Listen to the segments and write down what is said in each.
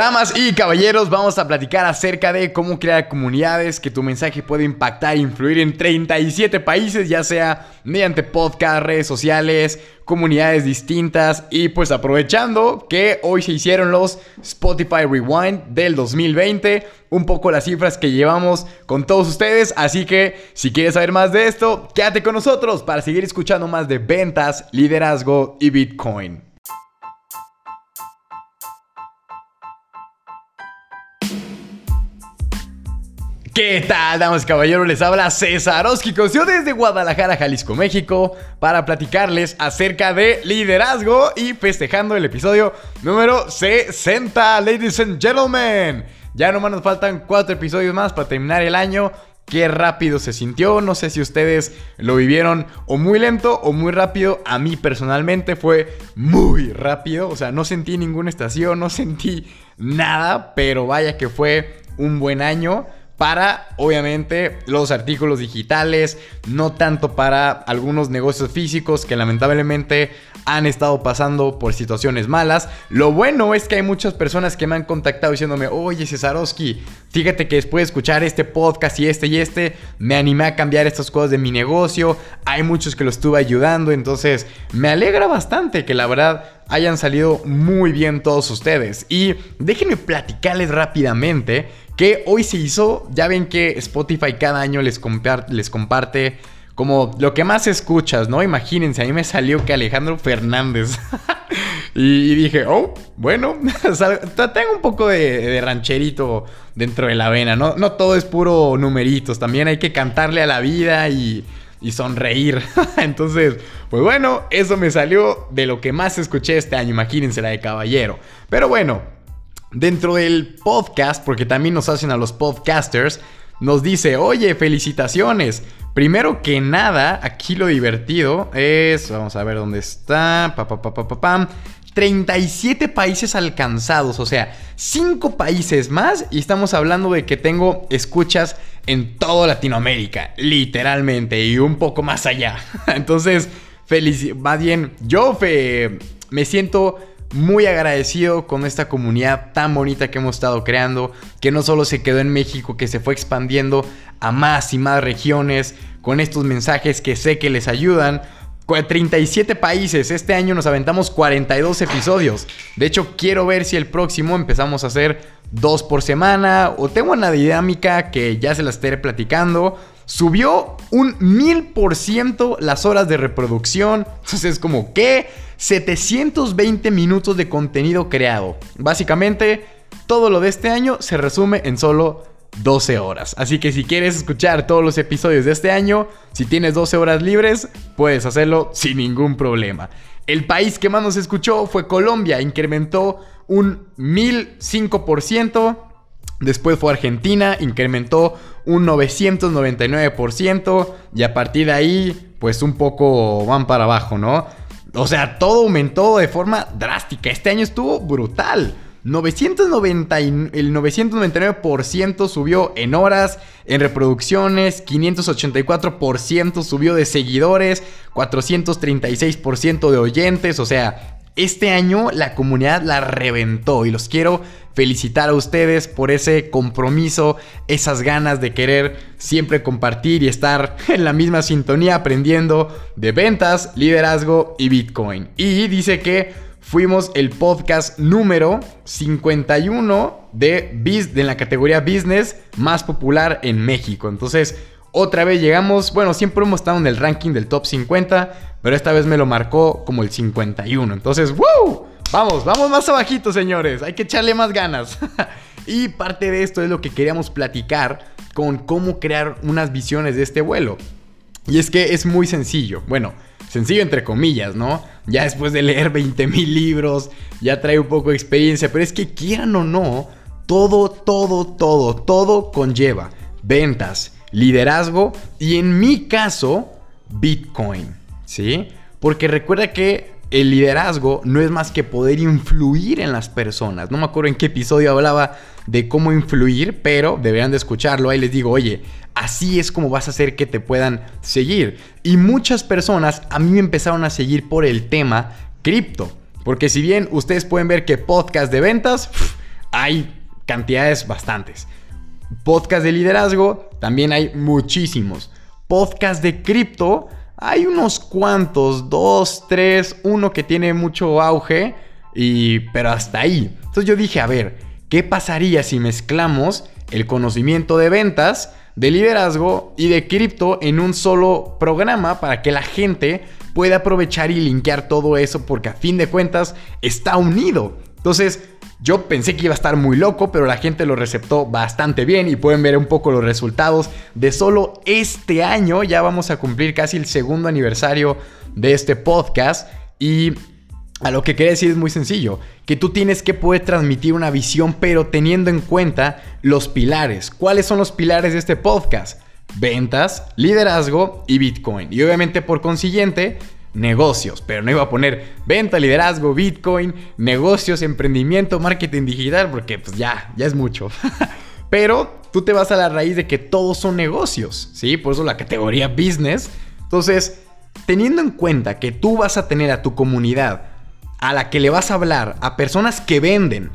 Damas y caballeros, vamos a platicar acerca de cómo crear comunidades, que tu mensaje puede impactar e influir en 37 países, ya sea mediante podcast, redes sociales, comunidades distintas y pues aprovechando que hoy se hicieron los Spotify Rewind del 2020, un poco las cifras que llevamos con todos ustedes, así que si quieres saber más de esto, quédate con nosotros para seguir escuchando más de ventas, liderazgo y Bitcoin. ¿Qué tal, damas y caballeros? Les habla César Yo desde Guadalajara, Jalisco, México, para platicarles acerca de liderazgo y festejando el episodio número 60, ladies and gentlemen. Ya nomás nos faltan cuatro episodios más para terminar el año. Qué rápido se sintió, no sé si ustedes lo vivieron o muy lento o muy rápido. A mí personalmente fue muy rápido, o sea, no sentí ninguna estación, no sentí nada, pero vaya que fue un buen año para, obviamente, los artículos digitales, no tanto para algunos negocios físicos que lamentablemente han estado pasando por situaciones malas. Lo bueno es que hay muchas personas que me han contactado diciéndome, oye Cesarowski, fíjate que después de escuchar este podcast y este y este, me animé a cambiar estas cosas de mi negocio. Hay muchos que lo estuve ayudando, entonces me alegra bastante que la verdad hayan salido muy bien todos ustedes. Y déjenme platicarles rápidamente que hoy se hizo, ya ven que Spotify cada año les, les comparte como lo que más escuchas, ¿no? Imagínense, a mí me salió que Alejandro Fernández. y, dije, oh, bueno, tengo un poco de, rancherito dentro de la vena, ¿no? No todo es puro numeritos, también hay que cantarle a la vida y, y sonreír. Entonces, pues bueno, eso me salió de lo que más escuché este año, imagínense la de caballero. Pero bueno, Dentro del podcast, porque también nos hacen a los podcasters, nos dice, oye, felicitaciones. Primero que nada, aquí lo divertido es, vamos a ver dónde está, pa, pa, pa, pam, 37 países alcanzados, o sea, 5 países más y estamos hablando de que tengo escuchas en toda Latinoamérica, literalmente, y un poco más allá. Entonces, feliz, más bien, yo me siento muy agradecido con esta comunidad tan bonita que hemos estado creando, que no solo se quedó en México, que se fue expandiendo a más y más regiones, con estos mensajes que sé que les ayudan. 37 países, este año nos aventamos 42 episodios. De hecho, quiero ver si el próximo empezamos a hacer dos por semana o tengo una dinámica que ya se la estaré platicando. Subió un mil por ciento las horas de reproducción. Entonces es como, ¿qué? 720 minutos de contenido creado. Básicamente, todo lo de este año se resume en solo 12 horas. Así que si quieres escuchar todos los episodios de este año, si tienes 12 horas libres, puedes hacerlo sin ningún problema. El país que más nos escuchó fue Colombia, incrementó un 1005%. Después fue Argentina, incrementó un 999%. Y a partir de ahí, pues un poco van para abajo, ¿no? O sea, todo aumentó de forma drástica. Este año estuvo brutal. 990 el 999% subió en horas, en reproducciones, 584% subió de seguidores, 436% de oyentes, o sea, este año la comunidad la reventó y los quiero felicitar a ustedes por ese compromiso, esas ganas de querer siempre compartir y estar en la misma sintonía aprendiendo de ventas, liderazgo y Bitcoin. Y dice que fuimos el podcast número 51 de, de la categoría business más popular en México. Entonces, otra vez llegamos, bueno, siempre hemos estado en el ranking del top 50, pero esta vez me lo marcó como el 51. Entonces, ¡wow! Vamos, vamos más abajito, señores. Hay que echarle más ganas. y parte de esto es lo que queríamos platicar con cómo crear unas visiones de este vuelo. Y es que es muy sencillo. Bueno, sencillo entre comillas, ¿no? Ya después de leer 20 mil libros, ya trae un poco de experiencia, pero es que quieran o no, todo, todo, todo, todo conlleva ventas, liderazgo y en mi caso, Bitcoin, ¿sí? Porque recuerda que el liderazgo no es más que poder influir en las personas. No me acuerdo en qué episodio hablaba de cómo influir, pero deberían de escucharlo. Ahí les digo, oye, así es como vas a hacer que te puedan seguir. Y muchas personas a mí me empezaron a seguir por el tema cripto. Porque si bien ustedes pueden ver que podcast de ventas, hay cantidades bastantes. Podcast de liderazgo, también hay muchísimos. Podcast de cripto, hay unos cuantos, dos, tres, uno que tiene mucho auge, y, pero hasta ahí. Entonces yo dije, a ver, ¿qué pasaría si mezclamos el conocimiento de ventas, de liderazgo y de cripto en un solo programa para que la gente pueda aprovechar y linkear todo eso porque a fin de cuentas está unido? Entonces, yo pensé que iba a estar muy loco, pero la gente lo receptó bastante bien y pueden ver un poco los resultados de solo este año. Ya vamos a cumplir casi el segundo aniversario de este podcast y a lo que quería decir es muy sencillo, que tú tienes que poder transmitir una visión pero teniendo en cuenta los pilares. ¿Cuáles son los pilares de este podcast? Ventas, liderazgo y Bitcoin. Y obviamente por consiguiente negocios, pero no iba a poner venta, liderazgo, Bitcoin, negocios, emprendimiento, marketing digital, porque pues ya, ya es mucho. pero tú te vas a la raíz de que todos son negocios, ¿sí? Por eso la categoría business. Entonces, teniendo en cuenta que tú vas a tener a tu comunidad a la que le vas a hablar, a personas que venden,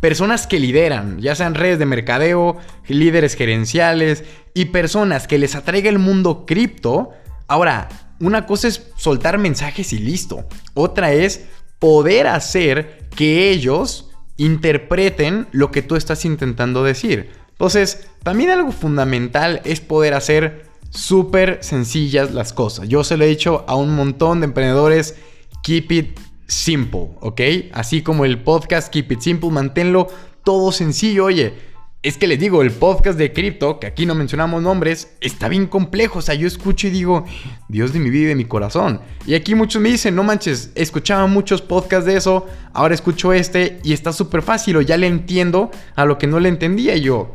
personas que lideran, ya sean redes de mercadeo, líderes gerenciales y personas que les atraiga el mundo cripto, ahora una cosa es soltar mensajes y listo. Otra es poder hacer que ellos interpreten lo que tú estás intentando decir. Entonces, también algo fundamental es poder hacer súper sencillas las cosas. Yo se lo he dicho a un montón de emprendedores, keep it simple, ¿ok? Así como el podcast Keep It Simple, manténlo todo sencillo. Oye, es que les digo, el podcast de cripto, que aquí no mencionamos nombres, está bien complejo. O sea, yo escucho y digo, Dios de mi vida y de mi corazón. Y aquí muchos me dicen, no manches, escuchaba muchos podcasts de eso, ahora escucho este y está súper fácil o ya le entiendo a lo que no le entendía yo.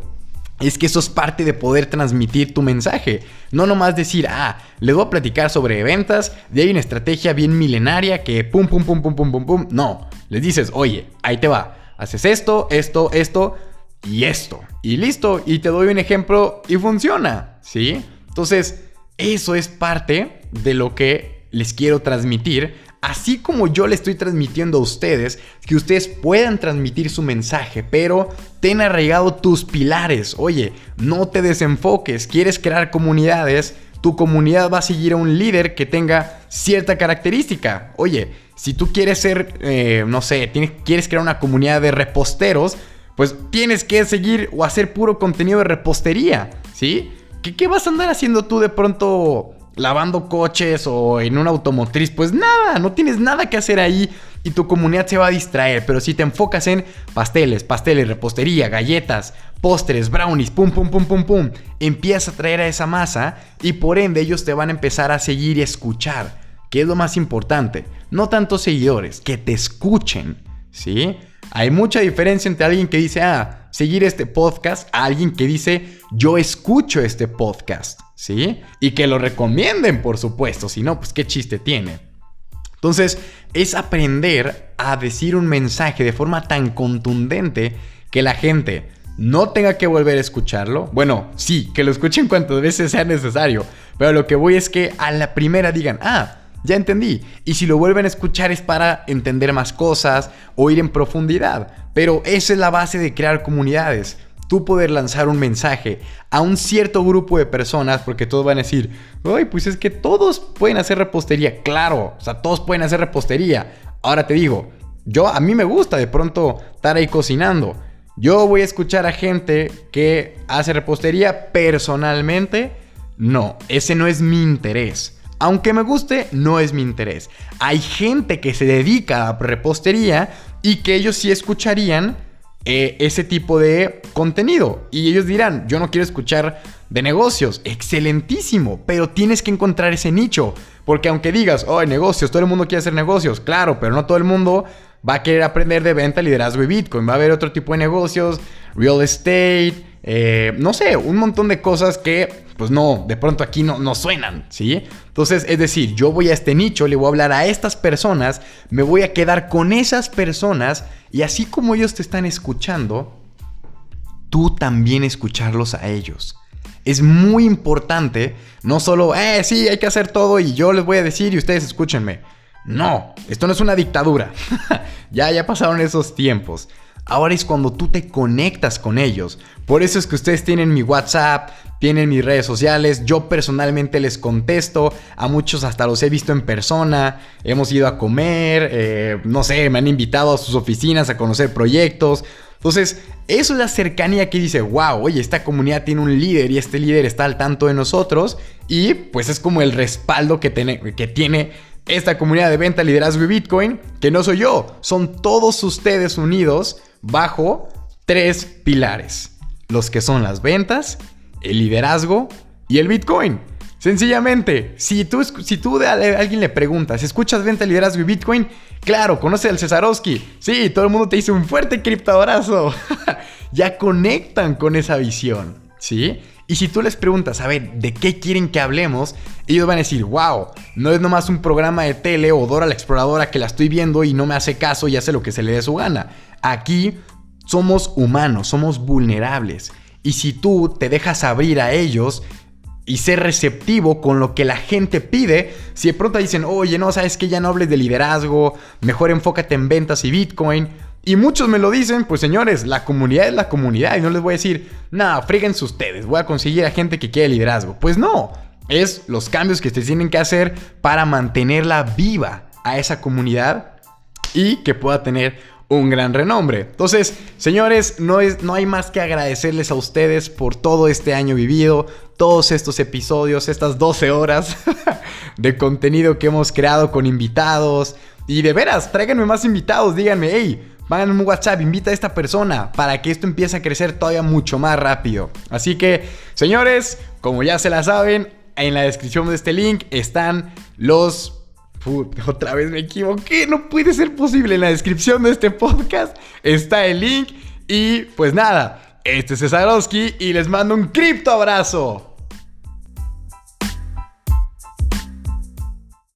Es que eso es parte de poder transmitir tu mensaje. No nomás decir, ah, le voy a platicar sobre ventas, de ahí una estrategia bien milenaria que pum, pum, pum, pum, pum, pum, pum. No, les dices, oye, ahí te va. Haces esto, esto, esto y esto. Y listo, y te doy un ejemplo y funciona, ¿sí? Entonces, eso es parte de lo que les quiero transmitir. Así como yo le estoy transmitiendo a ustedes, que ustedes puedan transmitir su mensaje, pero ten arraigado tus pilares. Oye, no te desenfoques, quieres crear comunidades, tu comunidad va a seguir a un líder que tenga cierta característica. Oye, si tú quieres ser, eh, no sé, quieres crear una comunidad de reposteros, pues tienes que seguir o hacer puro contenido de repostería, ¿sí? ¿Qué, vas a andar haciendo tú de pronto lavando coches o en una automotriz? Pues nada, no tienes nada que hacer ahí y tu comunidad se va a distraer. Pero si te enfocas en pasteles, pasteles, repostería, galletas, postres, brownies, pum, pum, pum, pum, pum, empieza a traer a esa masa y por ende ellos te van a empezar a seguir y escuchar. ¿Qué es lo más importante? No tantos seguidores, que te escuchen, ¿sí? Hay mucha diferencia entre alguien que dice, ah, seguir este podcast, a alguien que dice, yo escucho este podcast, ¿sí? Y que lo recomienden, por supuesto, si no, pues qué chiste tiene. Entonces, es aprender a decir un mensaje de forma tan contundente que la gente no tenga que volver a escucharlo. Bueno, sí, que lo escuchen cuantas veces sea necesario. Pero lo que voy es que a la primera digan, ah, ya entendí. Y si lo vuelven a escuchar es para entender más cosas o ir en profundidad. Pero esa es la base de crear comunidades. Tú poder lanzar un mensaje a un cierto grupo de personas, porque todos van a decir, ay, pues es que todos pueden hacer repostería. Claro, o sea, todos pueden hacer repostería. Ahora te digo, yo a mí me gusta de pronto estar ahí cocinando. Yo voy a escuchar a gente que hace repostería personalmente. No, ese no es mi interés. Aunque me guste, no es mi interés. Hay gente que se dedica a repostería y que ellos sí escucharían eh, ese tipo de contenido. Y ellos dirán, yo no quiero escuchar de negocios. Excelentísimo, pero tienes que encontrar ese nicho. Porque aunque digas, oh, negocios, todo el mundo quiere hacer negocios, claro, pero no todo el mundo va a querer aprender de venta, liderazgo y Bitcoin. Va a haber otro tipo de negocios, real estate, eh, no sé, un montón de cosas que pues no, de pronto aquí no, no suenan, ¿sí? Entonces, es decir, yo voy a este nicho, le voy a hablar a estas personas, me voy a quedar con esas personas y así como ellos te están escuchando, tú también escucharlos a ellos. Es muy importante, no solo, eh, sí, hay que hacer todo y yo les voy a decir y ustedes escúchenme. No, esto no es una dictadura. ya, ya pasaron esos tiempos. Ahora es cuando tú te conectas con ellos. Por eso es que ustedes tienen mi WhatsApp, tienen mis redes sociales. Yo personalmente les contesto. A muchos hasta los he visto en persona. Hemos ido a comer. Eh, no sé, me han invitado a sus oficinas a conocer proyectos. Entonces, eso es la cercanía que dice, wow, oye, esta comunidad tiene un líder y este líder está al tanto de nosotros. Y pues es como el respaldo que, que tiene esta comunidad de venta, liderazgo y Bitcoin, que no soy yo, son todos ustedes unidos bajo tres pilares. Los que son las ventas, el liderazgo y el Bitcoin. Sencillamente, si tú, si tú alguien le preguntas, ¿escuchas venta, liderazgo y Bitcoin? Claro, conoce al Cesarowski. Sí, todo el mundo te dice un fuerte criptoabrazo. ya conectan con esa visión, ¿sí? Y si tú les preguntas, a ver, ¿de qué quieren que hablemos? Ellos van a decir, wow, no es nomás un programa de tele o Dora la Exploradora que la estoy viendo y no me hace caso y hace lo que se le dé su gana. Aquí somos humanos, somos vulnerables. Y si tú te dejas abrir a ellos y ser receptivo con lo que la gente pide, si de pronto dicen, oye, no, sabes que ya no hables de liderazgo, mejor enfócate en ventas y Bitcoin. Y muchos me lo dicen, pues señores, la comunidad es la comunidad y no les voy a decir, no, fríguense ustedes, voy a conseguir a gente que quiere liderazgo. Pues no, es los cambios que ustedes tienen que hacer para mantenerla viva a esa comunidad y que pueda tener un gran renombre. Entonces, señores, no, es, no hay más que agradecerles a ustedes por todo este año vivido, todos estos episodios, estas 12 horas de contenido que hemos creado con invitados. Y de veras, tráiganme más invitados, díganme, hey, Mándenme un WhatsApp, invita a esta persona para que esto empiece a crecer todavía mucho más rápido. Así que, señores, como ya se la saben, en la descripción de este link están los otra vez me equivoqué, no puede ser posible. En la descripción de este podcast está el link. Y pues nada, este es Cesarowski y les mando un cripto abrazo.